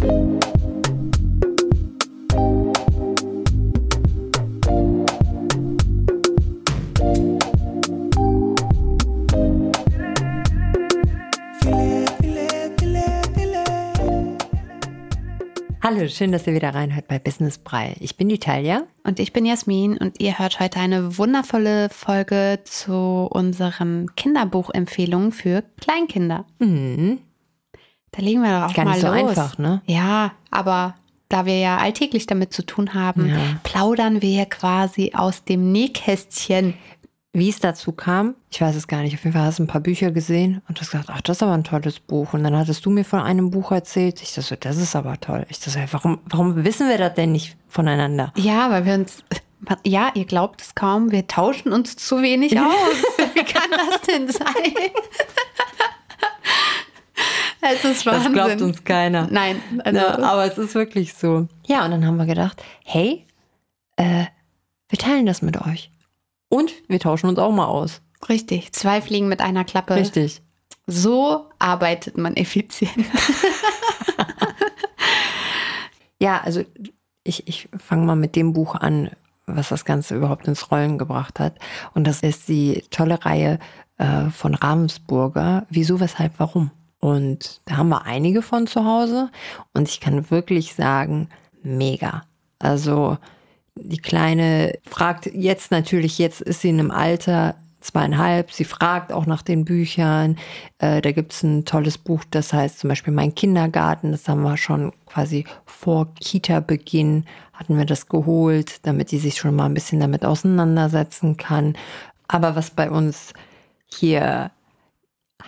Hallo, schön, dass ihr wieder reinhört bei Business Brei. Ich bin die Talia. Und ich bin Jasmin und ihr hört heute eine wundervolle Folge zu unseren Kinderbuchempfehlungen für Kleinkinder. Mhm. Da legen wir doch auch Gar mal nicht so los. einfach, ne? Ja, aber da wir ja alltäglich damit zu tun haben, Ja. plaudern wir quasi aus dem Nähkästchen. Wie es dazu kam, ich weiß es gar nicht. Auf jeden Fall hast du ein paar Bücher gesehen und hast gesagt, ach, das ist aber ein tolles Buch. Und dann hattest du mir von einem Buch erzählt. Ich dachte, so, das ist aber toll. Ich dachte, warum, warum wissen wir das denn nicht voneinander? Ja, weil wir uns, ja, ihr glaubt es kaum, wir tauschen uns zu wenig aus. Wie kann das denn sein? Es ist Das Wahnsinn. glaubt uns keiner. Nein, also, Ja, aber es ist wirklich so. Ja, und dann haben wir gedacht, hey, äh, wir teilen das mit euch. Und wir tauschen uns auch mal aus. richtig. Zwei Fliegen mit einer Klappe. Richtig. So arbeitet man effizient. Ja, also ich, ich fange mal mit dem Buch an, was das Ganze überhaupt ins Rollen gebracht hat. Und das ist die tolle Reihe äh, von Ravensburger, Wieso, Weshalb, Warum. Und da haben wir einige von zu Hause. Und ich kann wirklich sagen, mega. Also die Kleine fragt jetzt natürlich, jetzt ist sie in einem Alter, zweieinhalb, sie fragt auch nach den Büchern. Äh, da gibt's ein tolles Buch, das heißt zum Beispiel Mein Kindergarten. Das haben wir schon quasi vor Kita-Beginn hatten wir das geholt, damit die sich schon mal ein bisschen damit auseinandersetzen kann. Aber was bei uns hier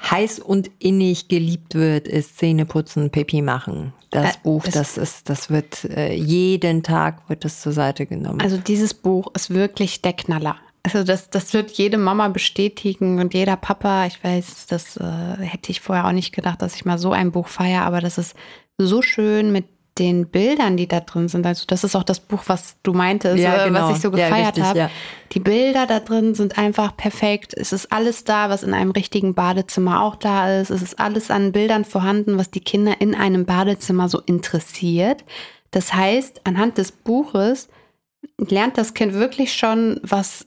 heiß und innig geliebt wird, ist Zähneputzen, Pipi machen. Das Äh, Buch, es- das ist, das wird äh, jeden Tag wird das zur Seite genommen. Also dieses Buch ist wirklich der Knaller. Also das, das wird jede Mama bestätigen und jeder Papa. Ich weiß, das äh, hätte ich vorher auch nicht gedacht, dass ich mal so ein Buch feiere, aber das ist so schön mit den Bildern, die da drin sind. Also das ist auch das Buch, was du meintest, Ja, äh, genau. was ich so Ja, gefeiert richtig, habe. ja. Die Bilder da drin sind einfach perfekt. Es ist alles da, was in einem richtigen Badezimmer auch da ist. Es ist alles an Bildern vorhanden, was die Kinder in einem Badezimmer so interessiert. Das heißt, anhand des Buches lernt das Kind wirklich schon, was,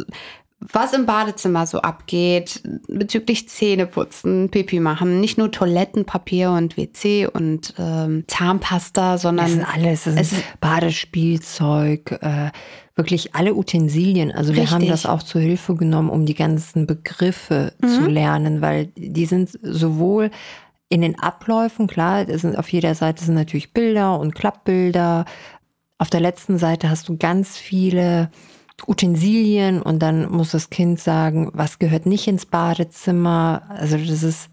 was im Badezimmer so abgeht, bezüglich Zähneputzen, Pipi machen. Nicht nur Toilettenpapier und WC und ähm, Zahnpasta, sondern Das ist alles, das es ist Badespielzeug, äh, wirklich alle Utensilien. Also wir haben Richtig. das auch zur Hilfe genommen, um die ganzen Begriffe zu lernen, weil die sind sowohl in den Abläufen, klar, es sind auf jeder Seite sind natürlich Bilder und Klappbilder. Auf der letzten Seite hast du ganz viele Utensilien und dann muss das Kind sagen, was gehört nicht ins Badezimmer. Also das ist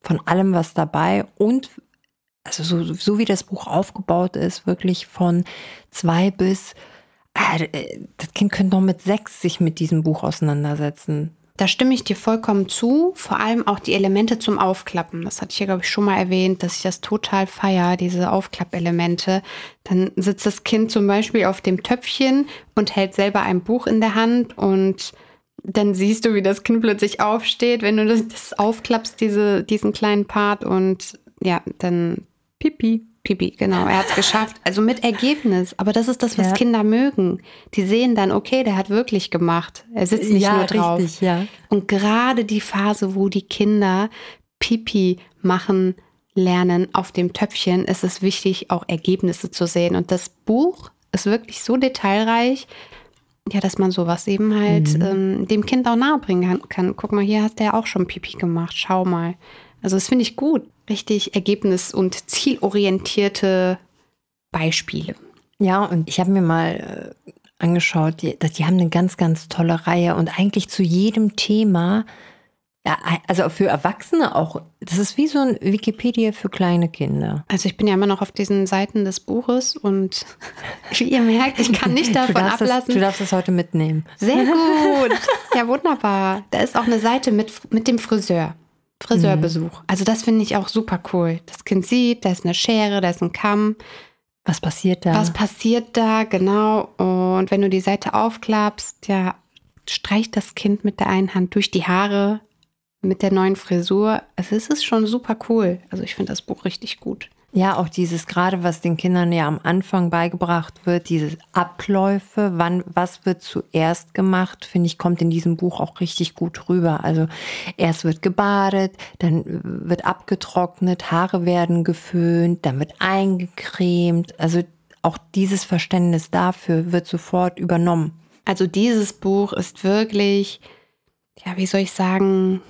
von allem was dabei und also so, so wie das Buch aufgebaut ist, wirklich von zwei bis, äh, das Kind könnte noch mit sechs sich mit diesem Buch auseinandersetzen. Da stimme ich dir vollkommen zu. Vor allem auch die Elemente zum Aufklappen. Das hatte ich ja, glaube ich, schon mal erwähnt, dass ich das total feier, diese Aufklappelemente. Dann sitzt das Kind zum Beispiel auf dem Töpfchen und hält selber ein Buch in der Hand und dann siehst du, wie das Kind plötzlich aufsteht, wenn du das, das aufklappst, diese, diesen kleinen Part und ja, dann Pipi. Pipi, genau, er hat es geschafft. Also mit Ergebnis. Aber das ist das, was Ja. Kinder mögen. Die sehen dann, okay, der hat wirklich gemacht. Er sitzt nicht nur drauf. ja. Und gerade die Phase, wo die Kinder Pipi machen lernen auf dem Töpfchen, ist es wichtig, auch Ergebnisse zu sehen. Und das Buch ist wirklich so detailreich, ja, dass man sowas eben halt ähm, dem Kind auch nahebringen kann, kann. Guck mal, hier hast du ja auch schon Pipi gemacht. Schau mal. Also das finde ich gut. Richtig ergebnis- und zielorientierte Beispiele. Ja, und ich habe mir mal äh, angeschaut, die, dass die haben eine ganz, ganz tolle Reihe und eigentlich zu jedem Thema, ja, also für Erwachsene auch, das ist wie so ein Wikipedia für kleine Kinder. Also ich bin ja immer noch auf diesen Seiten des Buches und wie ihr merkt, ich kann nicht Du davon das, ablassen. du darfst das heute mitnehmen. Sehr gut. Ja, wunderbar. Da ist auch eine Seite mit, mit dem Friseur. Friseurbesuch. Also das finde ich auch super cool. Das Kind sieht, da ist eine Schere, da ist ein Kamm. Was passiert da? Was passiert da, genau. Und wenn du die Seite aufklappst, ja, streicht das Kind mit der einen Hand durch die Haare mit der neuen Frisur. Also es ist schon super cool. Also ich finde das Buch richtig gut. Ja, auch dieses gerade, was den Kindern ja am Anfang beigebracht wird, diese Abläufe, wann, was wird zuerst gemacht, finde ich, kommt in diesem Buch auch richtig gut rüber. Also erst wird gebadet, dann wird abgetrocknet, Haare werden geföhnt, dann wird eingecremt. Also auch dieses Verständnis dafür wird sofort übernommen. Also dieses Buch ist wirklich, ja, wie soll ich sagen,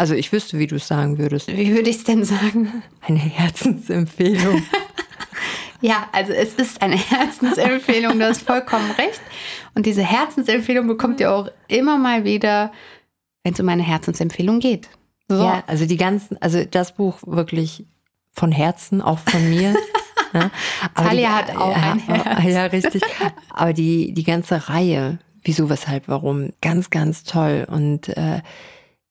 also ich wüsste, wie du es sagen würdest. Wie würde ich es denn sagen? Eine Herzensempfehlung. ja, also es ist eine Herzensempfehlung, du hast vollkommen recht. Und diese Herzensempfehlung bekommt ihr auch immer mal wieder, wenn es um eine Herzensempfehlung geht. So. Ja, also die ganzen, also das Buch wirklich von Herzen, auch von mir. ne? Talia hat auch ja, ein Herz. Ja, richtig. Aber die, die ganze Reihe, wieso, weshalb, warum, ganz, ganz toll. Und äh,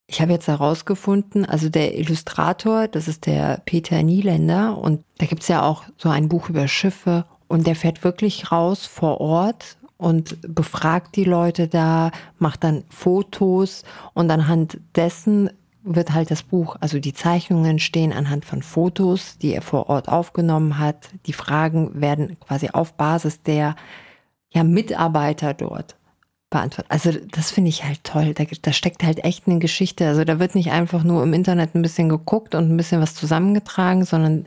ich habe jetzt herausgefunden, also der Illustrator, das ist der Peter Nieländer und da gibt's ja auch so ein Buch über Schiffe und der fährt wirklich raus vor Ort und befragt die Leute da, macht dann Fotos und anhand dessen wird halt das Buch, also die Zeichnungen stehen anhand von Fotos, die er vor Ort aufgenommen hat. Die Fragen werden quasi auf Basis der ja, Mitarbeiter dort beantwortet. Also das finde ich halt toll. Da, da steckt halt echt eine Geschichte. Also da wird nicht einfach nur im Internet ein bisschen geguckt und ein bisschen was zusammengetragen, sondern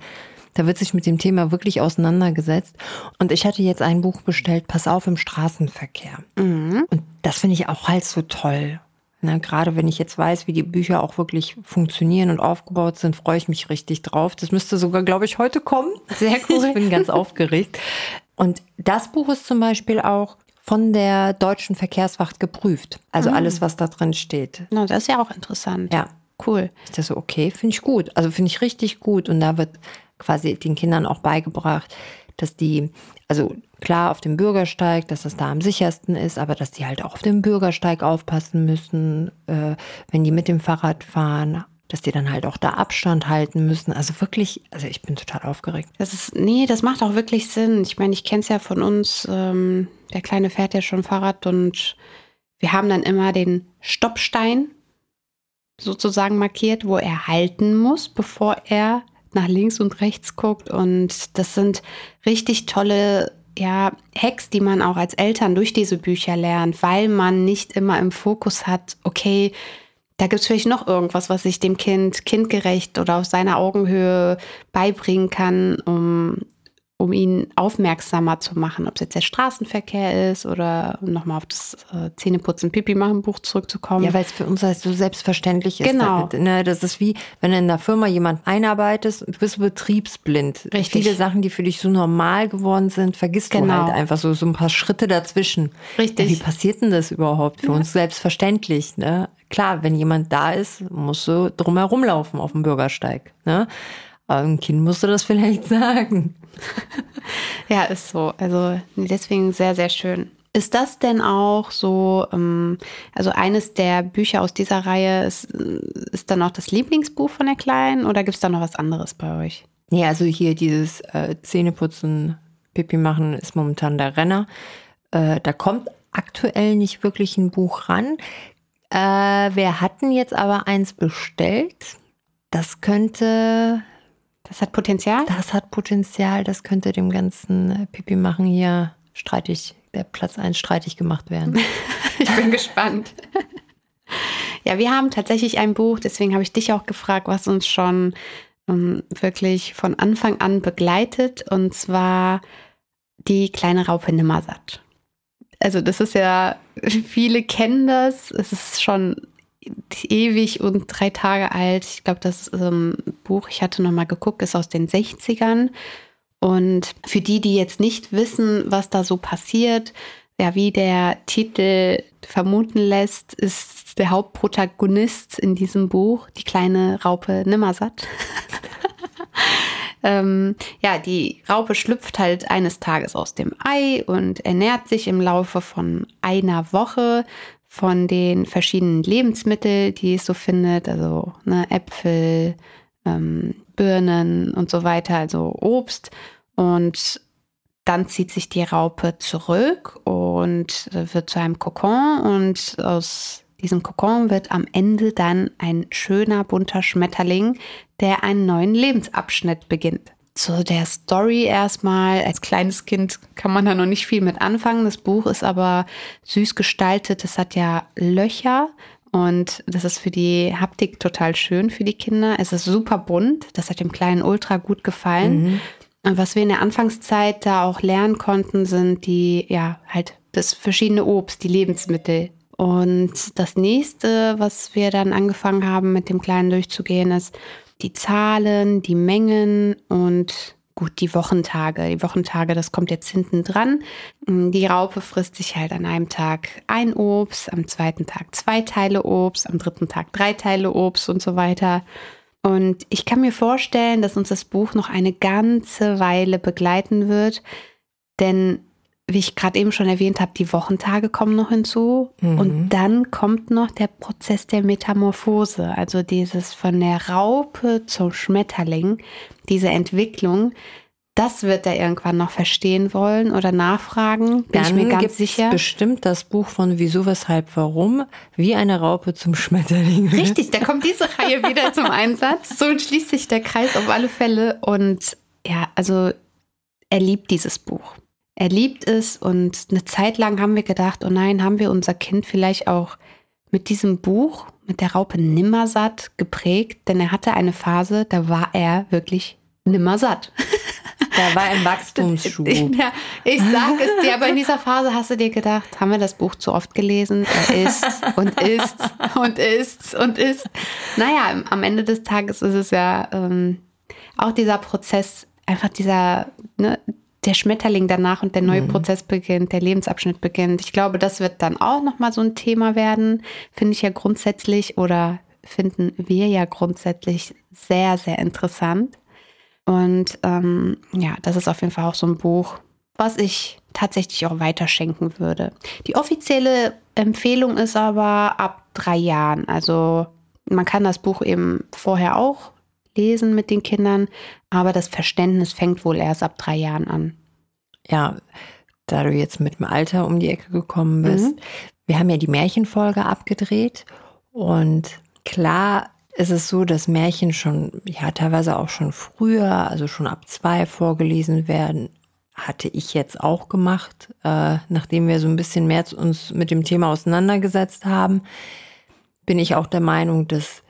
da wird sich mit dem Thema wirklich auseinandergesetzt. Und ich hatte jetzt ein Buch bestellt, Pass auf im Straßenverkehr. Mhm. Und das finde ich auch halt so toll. Ne, gerade wenn ich jetzt weiß, wie die Bücher auch wirklich funktionieren und aufgebaut sind, freue ich mich richtig drauf. Das müsste sogar, glaube ich, heute kommen. Sehr cool. Ich bin ganz aufgeregt. Und das Buch ist zum Beispiel auch von der deutschen Verkehrswacht geprüft. Also mhm. alles, was da drin steht. No, das ist ja auch interessant. Ja. Cool. Ist das so okay? Finde ich gut. Also finde ich richtig gut. Und da wird quasi den Kindern auch beigebracht, dass die, also klar auf dem Bürgersteig, dass das da am sichersten ist, aber dass die halt auch auf dem Bürgersteig aufpassen müssen, äh, wenn die mit dem Fahrrad fahren, dass die dann halt auch da Abstand halten müssen. Also wirklich, also ich bin total aufgeregt. Das ist, nee, das macht auch wirklich Sinn. Ich meine, ich kenne es ja von uns, ähm, der Kleine fährt ja schon Fahrrad und wir haben dann immer den Stoppstein sozusagen markiert, wo er halten muss, bevor er nach links und rechts guckt. Und das sind richtig tolle ja, Hacks, die man auch als Eltern durch diese Bücher lernt, weil man nicht immer im Fokus hat, okay, da gibt es vielleicht noch irgendwas, was ich dem Kind kindgerecht oder auf seiner Augenhöhe beibringen kann, um, um ihn aufmerksamer zu machen, ob es jetzt der Straßenverkehr ist oder um nochmal auf das äh, Zähneputzen, Pipi machen Buch zurückzukommen. Ja, weil es für uns halt so selbstverständlich ist. Genau. Ne, das ist wie, wenn du in der Firma jemand einarbeitest und du bist betriebsblind. Richtig. Viele Sachen, die für dich so normal geworden sind, vergisst genau. du halt einfach so, so ein paar Schritte dazwischen. Richtig. Ja, wie passiert denn das überhaupt? Für ja. uns selbstverständlich, ne? Klar, wenn jemand da ist, musst du drumherum laufen auf dem Bürgersteig. Ne? Aber ein Kind musst du das vielleicht sagen. ja, ist so. Also deswegen sehr, sehr schön. Ist das denn auch so, ähm, also eines der Bücher aus dieser Reihe, ist, ist dann auch das Lieblingsbuch von der Kleinen oder gibt es da noch was anderes bei euch? Nee, also hier dieses äh, Zähneputzen, Pipi machen ist momentan der Renner. Äh, da kommt aktuell nicht wirklich ein Buch ran. Äh, wir hatten jetzt aber eins bestellt. Das könnte. Das hat Potenzial? Das hat Potenzial. Das könnte dem ganzen Pipi machen hier streitig, der Platz 1 streitig gemacht werden. ich bin gespannt. Ja, wir haben tatsächlich ein Buch, deswegen habe ich dich auch gefragt, was uns schon ähm, wirklich von Anfang an begleitet, und zwar die kleine Raupe Nimmersatt also das ist ja, viele kennen das. Es ist schon ewig und drei Tage alt. Ich glaube, das ähm, Buch, ich hatte noch mal geguckt, ist aus den 60ern. Und für die, die jetzt nicht wissen, was da so passiert, ja, wie der Titel vermuten lässt, ist der Hauptprotagonist in diesem Buch die kleine Raupe Nimmersatt. Ähm, ja, die Raupe schlüpft halt eines Tages aus dem Ei und ernährt sich im Laufe von einer Woche von den verschiedenen Lebensmitteln, die es so findet, also ne, Äpfel, ähm, Birnen und so weiter, also Obst. Und dann zieht sich die Raupe zurück und wird zu einem Kokon und aus diesem Kokon wird am Ende dann ein schöner bunter Schmetterling, der einen neuen Lebensabschnitt beginnt. zu der Story erstmal. Als kleines Kind kann man da noch nicht viel mit anfangen. Das Buch ist aber süß gestaltet. Es hat ja Löcher und das ist für die Haptik total schön für die Kinder. Es ist super bunt. Das hat dem kleinen Ultra gut gefallen. Mhm. Und was wir in der Anfangszeit da auch lernen konnten, sind die, ja, halt das verschiedene Obst, die Lebensmittel. Und das nächste, was wir dann angefangen haben, mit dem Kleinen durchzugehen, ist, die Zahlen, die Mengen und gut, die Wochentage. Die Wochentage, das kommt jetzt hinten dran. Die Raupe frisst sich halt an einem Tag ein Obst, am zweiten Tag zwei Teile Obst, am dritten Tag drei Teile Obst und so weiter. Und ich kann mir vorstellen, dass uns das Buch noch eine ganze Weile begleiten wird, denn wie ich gerade eben schon erwähnt habe, die Wochentage kommen noch hinzu. Mhm. Und dann kommt noch der Prozess der Metamorphose, also dieses von der Raupe zum Schmetterling, diese Entwicklung. Das wird er irgendwann noch verstehen wollen oder nachfragen, bin dann ich mir ganz sicher. bestimmt das Buch von Wieso, Weshalb, Warum, wie eine Raupe zum Schmetterling. Richtig, da kommt diese Reihe wieder zum Einsatz. So schließt sich der Kreis auf alle Fälle. Und ja, also er liebt dieses Buch. Er liebt es und eine Zeit lang haben wir gedacht, oh nein, haben wir unser Kind vielleicht auch mit diesem Buch, mit der Raupe nimmersatt geprägt, denn er hatte eine Phase, da war er wirklich nimmersatt. Da war ein Wachstumsschub. Ja, ich sag es dir, aber in dieser Phase hast du dir gedacht, haben wir das Buch zu oft gelesen? Er isst und isst und isst und isst. Naja, am Ende des Tages ist es ja ähm, auch dieser Prozess, einfach dieser, ne, der Schmetterling danach und der neue mhm. Prozess beginnt, der Lebensabschnitt beginnt. Ich glaube, das wird dann auch nochmal so ein Thema werden, finde ich ja grundsätzlich oder finden wir ja grundsätzlich sehr, sehr interessant. Und ähm, ja, das ist auf jeden Fall auch so ein Buch, was ich tatsächlich auch weiterschenken würde. Die offizielle Empfehlung ist aber ab drei Jahren. Also man kann das Buch eben vorher auch lesen mit den Kindern, aber das Verständnis fängt wohl erst ab drei Jahren an. Ja, da du jetzt mit dem Alter um die Ecke gekommen bist. Mhm. Wir haben ja die Märchenfolge abgedreht und klar ist es so, dass Märchen schon, ja, teilweise auch schon früher, also schon ab zwei vorgelesen werden. Hatte ich jetzt auch gemacht, äh, nachdem wir so ein bisschen mehr uns mit dem Thema auseinandergesetzt haben, bin ich auch der Meinung, dass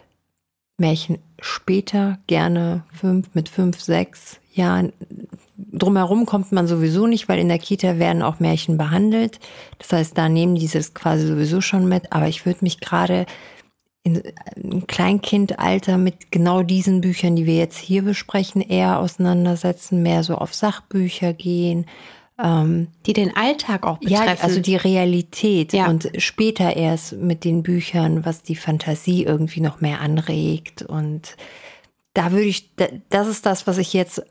Märchen später gerne fünf, mit fünf, sechs Jahren drumherum kommt man sowieso nicht, weil in der Kita werden auch Märchen behandelt. Das heißt, da nehmen die es quasi sowieso schon mit. Aber ich würde mich gerade in Kleinkindalter mit genau diesen Büchern, die wir jetzt hier besprechen, eher auseinandersetzen, mehr so auf Sachbücher gehen. Ähm, die den Alltag auch betreffen. Ja, also die Realität ja. und später erst mit den Büchern, was die Fantasie irgendwie noch mehr anregt. Und da würde ich, das ist das, was ich jetzt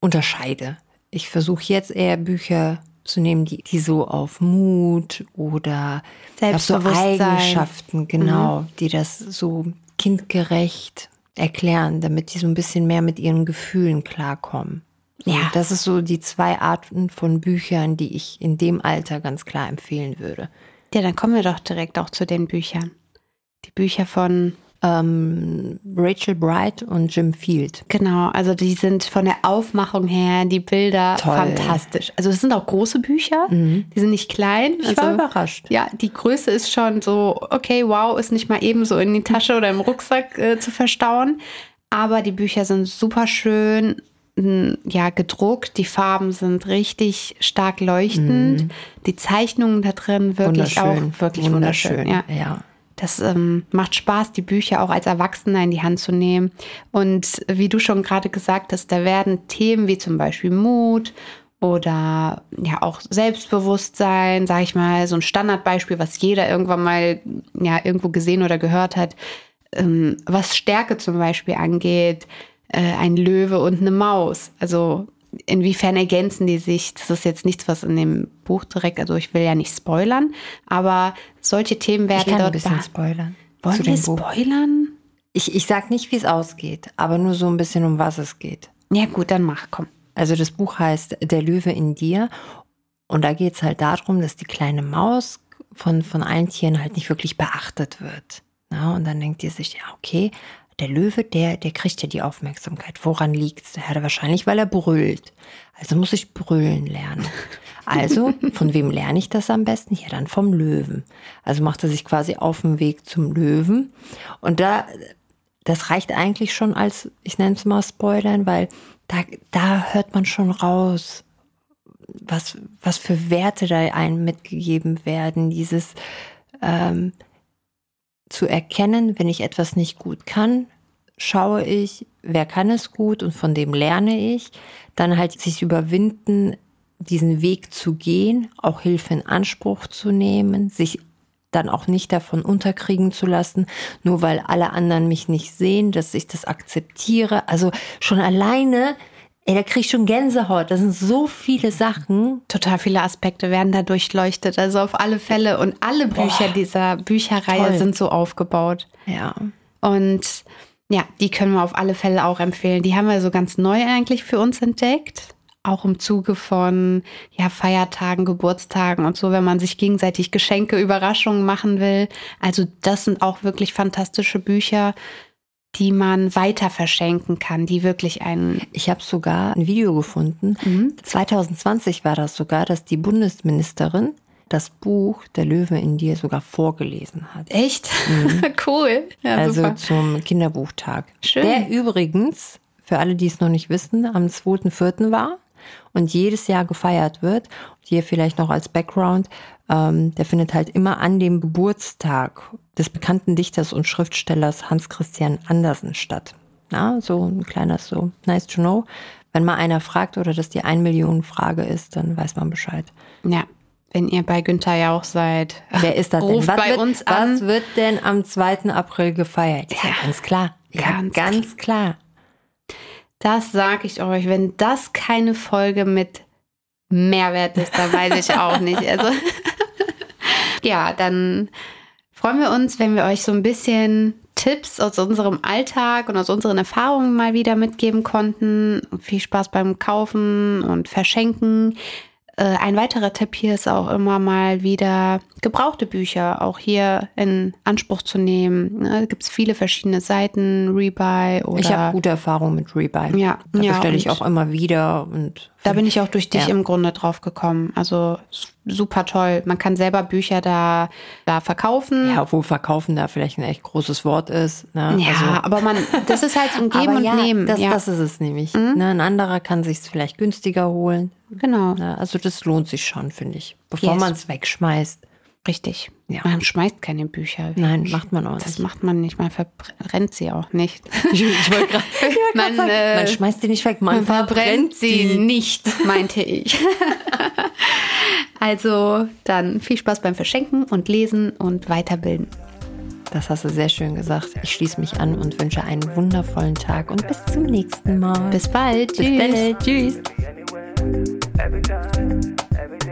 unterscheide. Ich versuche jetzt eher Bücher zu nehmen, die, die so auf Mut oder auf so Eigenschaften, genau, mhm. die das so kindgerecht erklären, damit die so ein bisschen mehr mit ihren Gefühlen klarkommen. Ja. Das ist so die zwei Arten von Büchern, die ich in dem Alter ganz klar empfehlen würde. Ja, dann kommen wir doch direkt auch zu den Büchern. Die Bücher von ähm, Rachel Bright und Jim Field. Genau, also die sind von der Aufmachung her, die Bilder Toll. fantastisch. Also es sind auch große Bücher, mhm. die sind nicht klein. Ich also, war überrascht. Ja, die Größe ist schon so, okay, wow, ist nicht mal eben so in die Tasche oder im Rucksack äh, zu verstauen. Aber die Bücher sind super schön, ja, gedruckt. Die Farben sind richtig stark leuchtend. Mhm. Die Zeichnungen da drin wirklich auch wirklich wunderschön. wunderschön. Ja. ja. Das ähm, macht Spaß, die Bücher auch als Erwachsener in die Hand zu nehmen. Und wie du schon gerade gesagt hast, da werden Themen wie zum Beispiel Mut oder ja auch Selbstbewusstsein, sage ich mal, so ein Standardbeispiel, was jeder irgendwann mal ja irgendwo gesehen oder gehört hat, ähm, was Stärke zum Beispiel angeht, äh, ein Löwe und eine Maus. Also inwiefern ergänzen die sich? Das ist jetzt nichts, was in dem Buch direkt, also ich will ja nicht spoilern, aber solche Themen werden ich kann dort. Ein bisschen spoilern. Wollen wir spoilern? Ich, ich sag nicht, wie es ausgeht, aber nur so ein bisschen, um was es geht. Ja, gut, dann mach, komm. Also das Buch heißt Der Löwe in dir. Und da geht es halt darum, dass die kleine Maus von, von allen Tieren halt nicht wirklich beachtet wird. Na, und dann denkt die sich, ja, okay, der Löwe, der, der kriegt ja die Aufmerksamkeit. Woran liegt's? Ja, wahrscheinlich, weil er brüllt. Also muss ich brüllen lernen. Also, von wem lerne ich das am besten? Ja, dann vom Löwen. Also macht er sich quasi auf den Weg zum Löwen. Und da, das reicht eigentlich schon als, ich nenne es mal Spoilern, weil da, da hört man schon raus, was, was für Werte da einem mitgegeben werden. Dieses ähm, zu erkennen, wenn ich etwas nicht gut kann, schaue ich, wer kann es gut und von dem lerne ich. Dann halt sich überwinden, diesen Weg zu gehen, auch Hilfe in Anspruch zu nehmen, sich dann auch nicht davon unterkriegen zu lassen, nur weil alle anderen mich nicht sehen, dass ich das akzeptiere. Also schon alleine Ey, da krieg ich schon Gänsehaut. Das sind so viele Sachen. Total viele Aspekte werden da durchleuchtet. Also auf alle Fälle. Und alle Bücher Boah, dieser Bücherreihe toll. sind so aufgebaut. Ja. Und ja, die können wir auf alle Fälle auch empfehlen. Die haben wir so ganz neu eigentlich für uns entdeckt. Auch im Zuge von ja, Feiertagen, Geburtstagen und so, wenn man sich gegenseitig Geschenke, Überraschungen machen will. Also das sind auch wirklich fantastische Bücher die man weiter verschenken kann, die wirklich einen. Ich habe sogar ein Video gefunden. Mhm. 2020 war das sogar, dass die Bundesministerin das Buch Der Löwe in dir sogar vorgelesen hat. Echt? Mhm. cool. Ja, also super. zum Kinderbuchtag. Schön. Der übrigens, für alle, die es noch nicht wissen, am 2.4. war und jedes Jahr gefeiert wird. Hier vielleicht noch als Background, ähm, der findet halt immer an dem Geburtstag des bekannten Dichters und Schriftstellers Hans Christian Andersen statt. Ja, so ein kleines so nice to know. Wenn mal einer fragt oder das die ein Million Frage ist, dann weiß man Bescheid. Ja, wenn ihr bei Günther Jauch seid. Wer ist das denn? Was bei wird, uns an. Was wird denn am 2. April gefeiert? Ja, ja ganz klar. Ja, ganz, ganz klar. Das sage ich euch. Wenn das keine Folge mit Mehrwert ist, dann weiß ich auch nicht. Also ja, dann freuen wir uns, wenn wir euch so ein bisschen Tipps aus unserem Alltag und aus unseren Erfahrungen mal wieder mitgeben konnten. Viel Spaß beim Kaufen und Verschenken. Äh, ein weiterer Tipp hier ist auch immer mal wieder gebrauchte Bücher auch hier in Anspruch zu nehmen. Da gibt es viele verschiedene Seiten, Rebuy oder. Ich habe gute Erfahrungen mit Rebuy. Ja, da ja, bestelle ich auch immer wieder und. Da bin ich auch durch dich ja. im Grunde drauf gekommen. Also super toll. Man kann selber Bücher da, da verkaufen. Ja, obwohl verkaufen da vielleicht ein echt großes Wort ist. Ne? Ja, also, aber man, das ist halt ein Geben und ja, Nehmen. Das, ja. das ist es nämlich. Mhm. Ne? Ein anderer kann sich es vielleicht günstiger holen. Genau. Ne? Also das lohnt sich schon, finde ich. Bevor yes. man es wegschmeißt. Richtig. Ja. Man schmeißt keine Bücher. weg. Nein, macht man auch nicht. Das macht man nicht. Man verbrennt sie auch nicht. Ich, ich wollte gerade. man, sagen, äh, man schmeißt sie nicht weg. Man, man verbrennt, verbrennt sie nicht, meinte ich. also dann viel Spaß beim Verschenken und Lesen und Weiterbilden. Das hast du sehr schön gesagt. Ich schließe mich an und wünsche einen wundervollen Tag und bis zum nächsten Mal. Bis bald. Bis Tschüss. Tschüss. every time, every time.